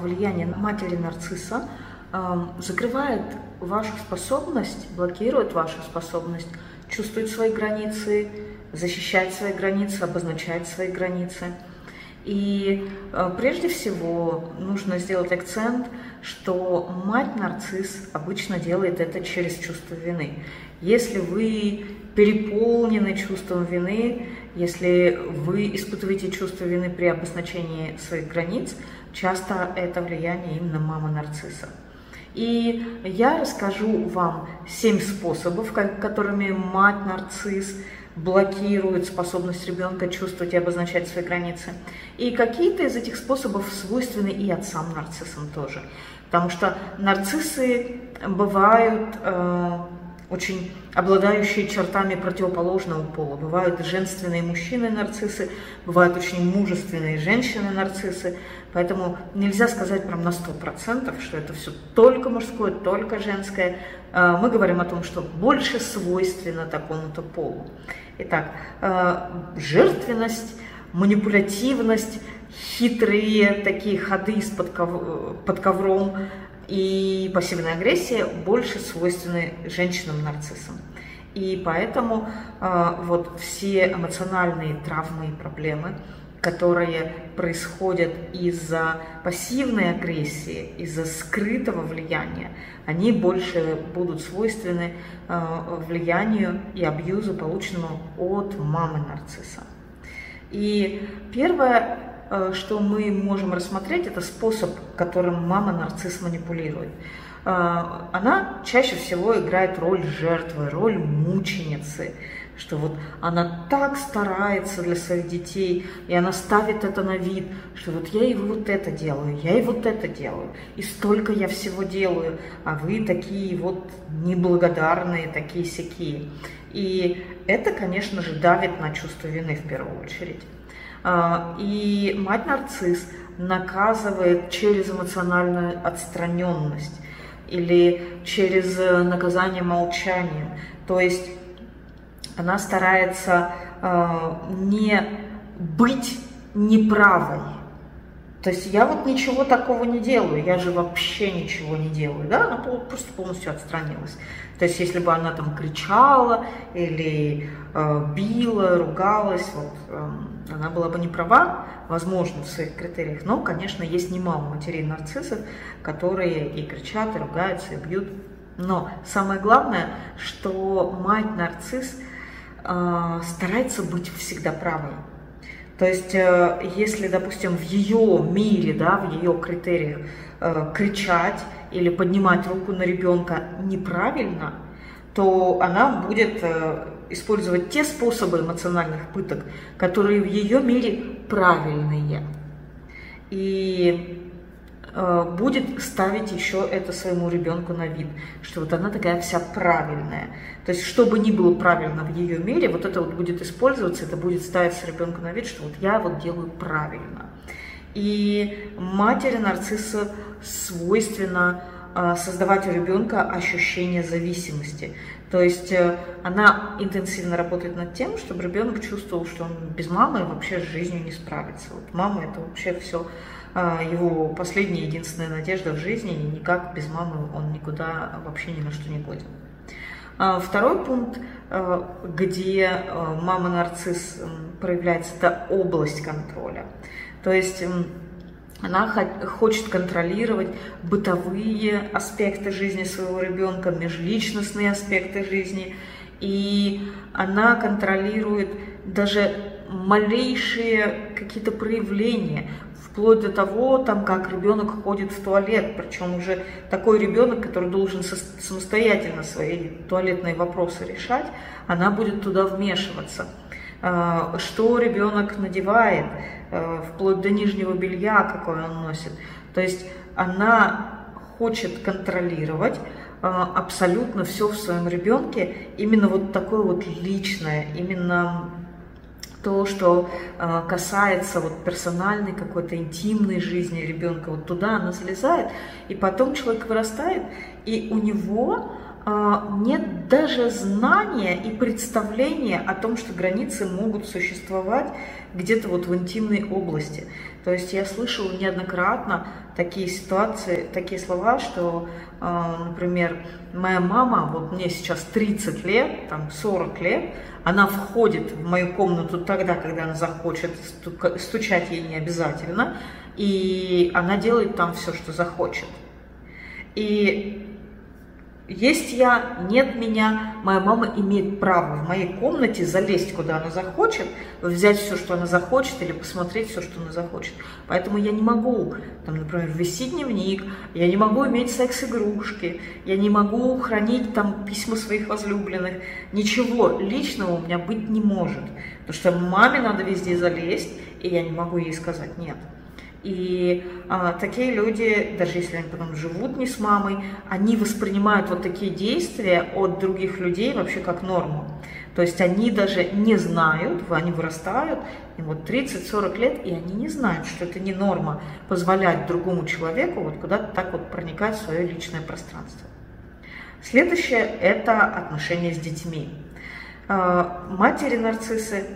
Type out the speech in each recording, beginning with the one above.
Влияние матери нарцисса э, закрывает вашу способность, блокирует вашу способность чувствовать свои границы, защищать свои границы, обозначать свои границы. И э, прежде всего нужно сделать акцент, что мать-нарцисс обычно делает это через чувство вины. Если вы переполнены чувством вины, если вы испытываете чувство вины при обозначении своих границ, часто это влияние именно мамы нарцисса. И я расскажу вам семь способов, которыми мать нарцисс блокирует способность ребенка чувствовать и обозначать свои границы. И какие-то из этих способов свойственны и отцам нарциссам тоже. Потому что нарциссы бывают э, очень обладающие чертами противоположного пола. Бывают женственные мужчины-нарциссы, бывают очень мужественные женщины-нарциссы. Поэтому нельзя сказать прям на 100%, что это все только мужское, только женское. А, мы говорим о том, что больше свойственно такому-то полу. Итак, а, жертвенность, манипулятивность, хитрые такие ходы из-под под ковром, и пассивная агрессия больше свойственны женщинам-нарциссам. И поэтому э, вот все эмоциональные травмы и проблемы, которые происходят из-за пассивной агрессии, из-за скрытого влияния, они больше будут свойственны э, влиянию и абьюзу, полученному от мамы нарцисса. И первое, что мы можем рассмотреть, это способ, которым мама нарцисс манипулирует. Э, она чаще всего играет роль жертвы, роль мученицы, что вот она так старается для своих детей, и она ставит это на вид, что вот я и вот это делаю, я и вот это делаю, и столько я всего делаю, а вы такие вот неблагодарные, такие сякие. И это, конечно же, давит на чувство вины в первую очередь. А, и мать-нарцисс наказывает через эмоциональную отстраненность или через наказание молчанием. То есть она старается а, не быть неправой. То есть я вот ничего такого не делаю, я же вообще ничего не делаю, да, она просто полностью отстранилась. То есть если бы она там кричала или э, била, ругалась, вот, э, она была бы не права, возможно, в своих критериях, но, конечно, есть немало матерей нарциссов, которые и кричат, и ругаются, и бьют. Но самое главное, что мать нарцисс э, старается быть всегда правой. То есть, э, если, допустим, в ее мире, да, в ее критериях э, кричать или поднимать руку на ребенка неправильно, то она будет э, использовать те способы эмоциональных пыток, которые в ее мире правильные. И э, будет ставить еще это своему ребенку на вид, что вот она такая вся правильная. То есть, что бы ни было правильно в ее мире, вот это вот будет использоваться, это будет ставиться ребенку на вид, что вот я вот делаю правильно. И матери нарцисса свойственно создавать у ребенка ощущение зависимости. То есть э, она интенсивно работает над тем, чтобы ребенок чувствовал, что он без мамы вообще с жизнью не справится. Вот мама это вообще все а, его последняя единственная надежда в жизни, и никак без мамы он никуда вообще ни на что не годен. А, второй пункт, э, где э, мама-нарцисс проявляется, это область контроля. То есть она хочет контролировать бытовые аспекты жизни своего ребенка, межличностные аспекты жизни, и она контролирует даже малейшие какие-то проявления, вплоть до того, там, как ребенок ходит в туалет, причем уже такой ребенок, который должен самостоятельно свои туалетные вопросы решать, она будет туда вмешиваться. А, что ребенок надевает, а, вплоть до нижнего белья, какое он носит. То есть она хочет контролировать а, абсолютно все в своем ребенке, именно вот такое вот личное, именно то, что касается вот персональной какой-то интимной жизни ребенка, вот туда она залезает, и потом человек вырастает, и у него нет даже знания и представления о том, что границы могут существовать где-то вот в интимной области. То есть я слышала неоднократно такие ситуации, такие слова, что, э, например, моя мама, вот мне сейчас 30 лет, там 40 лет, она входит в мою комнату тогда, когда она захочет, стучать ей не обязательно, и она делает там все, что захочет. И есть я, нет меня, моя мама имеет право в моей комнате залезть, куда она захочет, взять все, что она захочет, или посмотреть все, что она захочет. Поэтому я не могу, там, например, вести дневник, я не могу иметь секс-игрушки, я не могу хранить там письма своих возлюбленных. Ничего личного у меня быть не может. Потому что маме надо везде залезть, и я не могу ей сказать нет. И а, такие люди, даже если они потом живут не с мамой, они воспринимают вот такие действия от других людей вообще как норму. То есть они даже не знают, они вырастают, им вот 30-40 лет, и они не знают, что это не норма позволять другому человеку вот куда-то так вот проникать в свое личное пространство. Следующее – это отношения с детьми. А, матери-нарциссы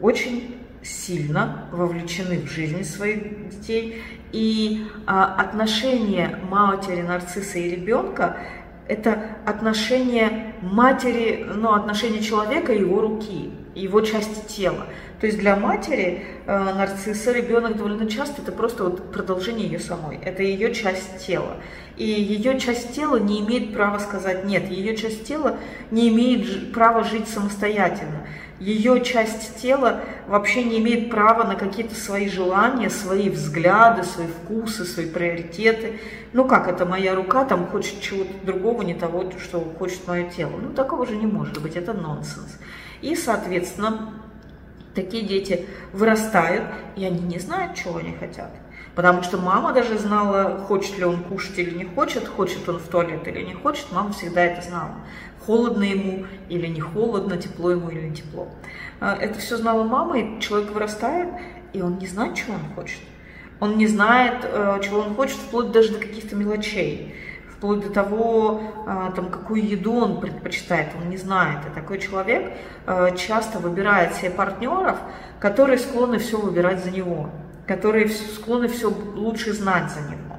очень сильно вовлечены в жизнь своих детей. И а, отношение матери, нарцисса и ребенка – это отношение матери, ну, отношение человека и его руки, его части тела. То есть для матери э, нарцисса ребенок довольно часто это просто вот продолжение ее самой, это ее часть тела. И ее часть тела не имеет права сказать нет, ее часть тела не имеет права жить самостоятельно ее часть тела вообще не имеет права на какие-то свои желания, свои взгляды, свои вкусы, свои приоритеты. Ну как это моя рука там хочет чего-то другого, не того, что хочет мое тело. Ну такого же не может быть, это нонсенс. И, соответственно, такие дети вырастают, и они не знают, чего они хотят. Потому что мама даже знала, хочет ли он кушать или не хочет, хочет он в туалет или не хочет, мама всегда это знала холодно ему или не холодно, тепло ему или не тепло. А, это все знала мама, и человек вырастает, и он не знает, чего он хочет. Он не знает, э, чего он хочет, вплоть даже до каких-то мелочей, вплоть до того, а, там, какую еду он предпочитает, он не знает. И такой человек э, часто выбирает себе партнеров, которые склонны все выбирать за него, которые склонны все лучше знать за него.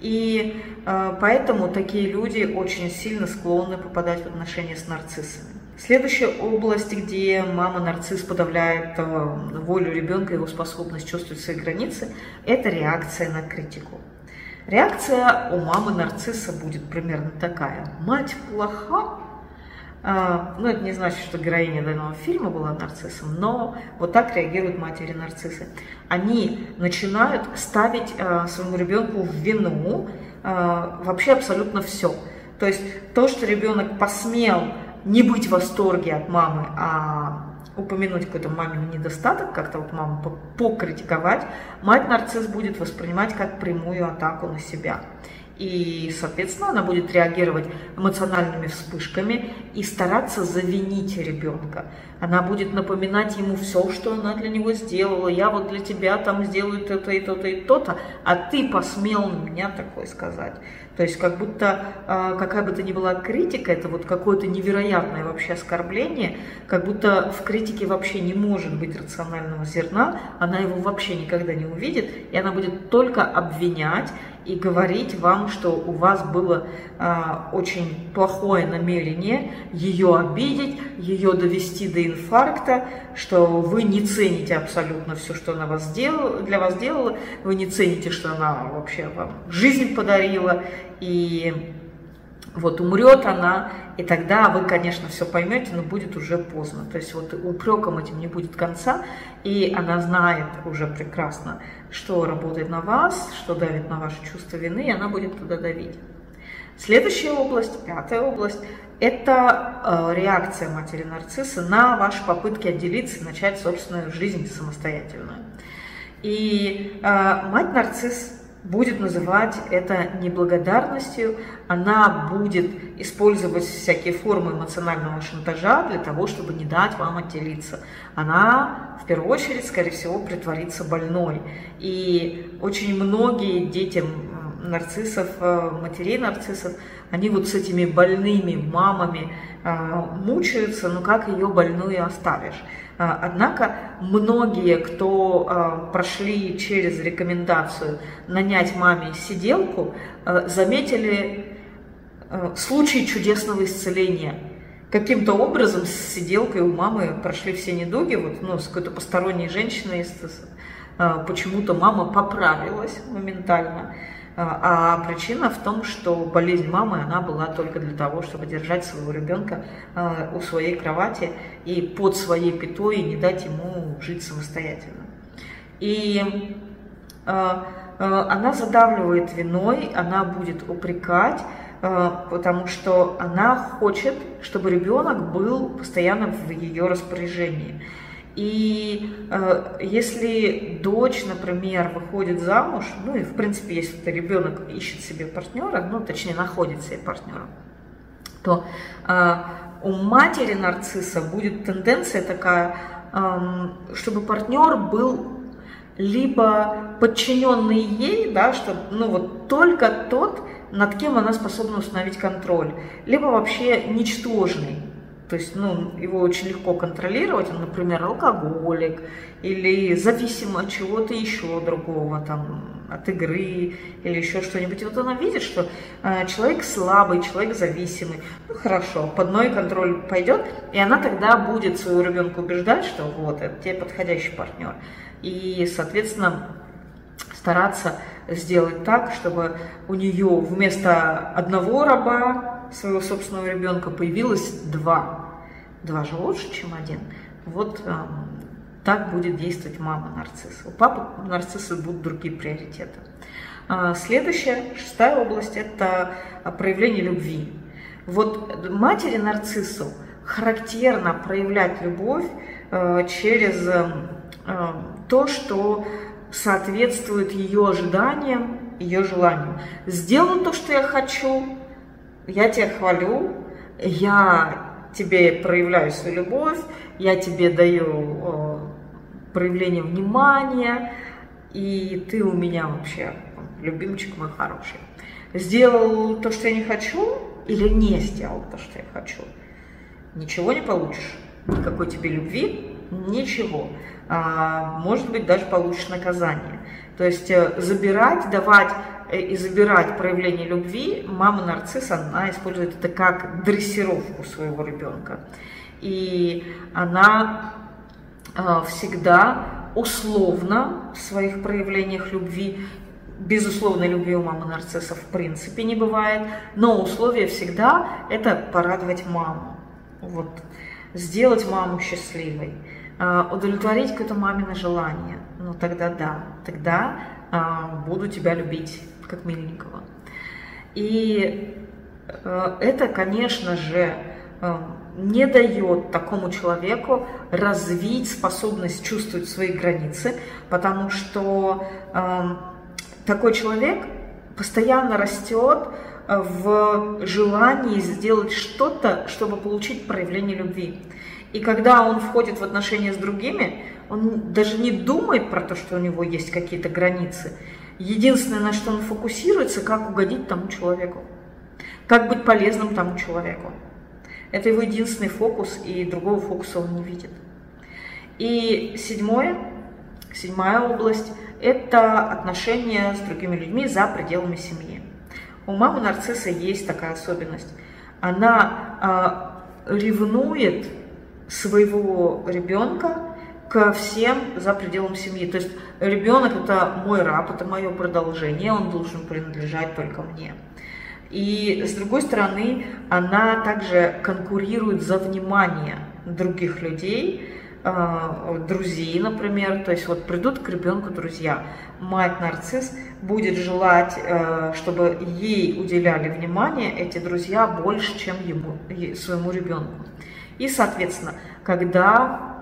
И э, поэтому такие люди очень сильно склонны попадать в отношения с нарциссами. Следующая область, где мама-нарцисс подавляет э, волю ребенка, его способность чувствовать свои границы, это реакция на критику. Реакция у мамы-нарцисса будет примерно такая. Мать плоха, ну, это не значит, что героиня данного фильма была нарциссом, но вот так реагируют матери-нарциссы. Они начинают ставить а, своему ребенку в вину а, вообще абсолютно все. То есть то, что ребенок посмел не быть в восторге от мамы, а упомянуть какой-то мамин недостаток, как-то вот маму покритиковать, мать-нарцисс будет воспринимать как прямую атаку на себя. И, соответственно, она будет реагировать эмоциональными вспышками и стараться завинить ребенка. Она будет напоминать ему все, что она для него сделала. Я вот для тебя там сделаю то-то и то-то и то-то, а ты посмел на меня такое сказать. То есть как будто э, какая бы то ни была критика, это вот какое-то невероятное вообще оскорбление, как будто в критике вообще не может быть рационального зерна, она его вообще никогда не увидит, и она будет только обвинять и говорить вам, что у вас было э, очень плохое намерение ее обидеть, ее довести до инфаркта, что вы не цените абсолютно все, что она вас сделала, для вас делала, вы не цените, что она вообще вам жизнь подарила, и вот умрет она, и тогда вы, конечно, все поймете, но будет уже поздно. То есть вот упреком этим не будет конца, и она знает уже прекрасно, что работает на вас, что давит на ваше чувство вины, и она будет туда давить. Следующая область, пятая область, это э, реакция матери нарцисса на ваши попытки отделиться начать собственную жизнь самостоятельную. И э, мать нарцисс будет называть это неблагодарностью, она будет использовать всякие формы эмоционального шантажа для того, чтобы не дать вам отделиться. Она в первую очередь, скорее всего, притворится больной. И очень многие детям нарциссов, э, матерей нарциссов, они вот с этими больными мамами э, мучаются, ну как ее больную оставишь? Однако многие, кто прошли через рекомендацию нанять маме сиделку, заметили случай чудесного исцеления. Каким-то образом с сиделкой у мамы прошли все недуги, вот, ну, с какой-то посторонней женщиной, почему-то мама поправилась моментально. А, а причина в том, что болезнь мамы, она была только для того, чтобы держать своего ребенка а, у своей кровати и под своей пятой, и не дать ему жить самостоятельно. И она задавливает виной, она будет упрекать, потому что она хочет, чтобы ребенок был постоянно в ее распоряжении. И э, если дочь, например, выходит замуж, ну и в принципе, если это ребенок ищет себе партнера, ну точнее находит себе партнера, то э, у матери нарцисса будет тенденция такая, э, чтобы партнер был либо подчиненный ей, да, что ну вот только тот, над кем она способна установить контроль, либо вообще ничтожный то есть, ну, его очень легко контролировать, он, например, алкоголик или зависим от чего-то еще другого, там, от игры или еще что-нибудь. И вот она видит, что э, человек слабый, человек зависимый. Ну, хорошо, под мой контроль пойдет, и она тогда будет своего ребенка убеждать, что вот, это тебе подходящий партнер. И, соответственно, стараться сделать так, чтобы у нее вместо одного раба своего собственного ребенка появилось два. Два же лучше, чем один. Вот так будет действовать мама нарцисса. У папы нарцисса будут другие приоритеты. А, следующая, шестая область, это проявление любви. Вот матери нарциссу характерно проявлять любовь э, через э, то, что соответствует ее ожиданиям, ее желаниям. Сделай то, что я хочу, я тебя хвалю, я тебе проявляю свою любовь, я тебе даю э, проявление внимания, и ты у меня вообще любимчик мой хороший. Сделал то, что я не хочу, или не сделал то, что я хочу. Ничего не получишь. Никакой тебе любви, ничего. А, может быть, даже получишь наказание. То есть э, забирать, давать Э, и забирать проявление любви, мама нарцисс, она использует это как дрессировку своего ребенка. И она э, всегда условно в своих проявлениях любви, безусловной любви у мамы нарцисса в принципе не бывает, но условие всегда это порадовать маму. Вот. Сделать маму счастливой, э, удовлетворить какое-то мамино желание. Ну тогда да, тогда буду тебя любить как миленького. И э, это, конечно же, э, не дает такому человеку развить способность чувствовать свои границы, потому что э, такой человек постоянно растет в желании сделать что-то, чтобы получить проявление любви. И когда он входит в отношения с другими, он даже не думает про то, что у него есть какие-то границы. Единственное, на что он фокусируется, как угодить тому человеку, как быть полезным тому человеку. Это его единственный фокус, и другого фокуса он не видит. И седьмое, седьмая область – это отношения с другими людьми за пределами семьи. У мамы нарцисса есть такая особенность. Она э, ревнует своего ребенка ко всем за пределом семьи. То есть ребенок это мой раб, это мое продолжение, он должен принадлежать только мне. И с другой стороны, она также конкурирует за внимание других людей, друзей, например. То есть вот придут к ребенку друзья, мать нарцисс будет желать, э, чтобы ей уделяли внимание эти друзья больше, чем ему, своему ребенку. И, соответственно, когда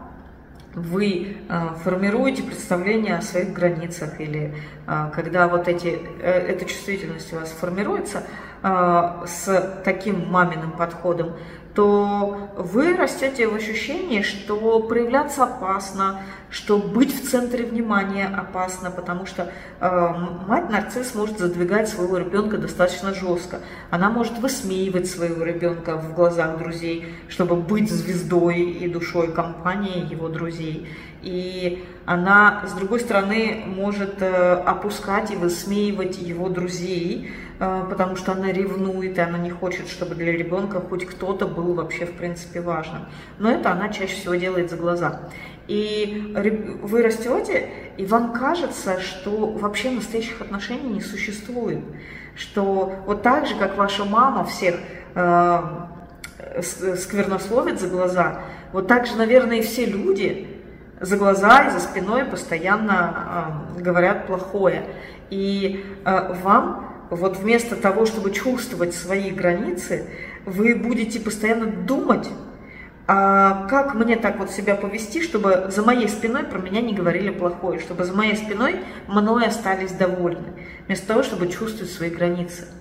вы э, формируете представление о своих границах или э, когда вот эти, эта чувствительность у вас формируется, с таким маминым подходом, то вы растете в ощущении, что проявляться опасно, что быть в центре внимания опасно, потому что э, мать-нарцисс может задвигать своего ребенка достаточно жестко. Она может высмеивать своего ребенка в глазах друзей, чтобы быть звездой и душой компании его друзей. И она, с другой стороны, может э, опускать и высмеивать его друзей, э, потому что она ревнует, и она не хочет, чтобы для ребенка хоть кто-то был вообще, в принципе, важным. Но это она чаще всего делает за глаза. И вы растете, и вам кажется, что вообще настоящих отношений не существует. Что вот так же, как ваша мама всех э, сквернословит за глаза, вот так же, наверное, и все люди за глаза и за спиной постоянно э, говорят плохое. И э, вам вот вместо того, чтобы чувствовать свои границы, вы будете постоянно думать, а как мне так вот себя повести, чтобы за моей спиной про меня не говорили плохое, чтобы за моей спиной мной остались довольны, вместо того, чтобы чувствовать свои границы.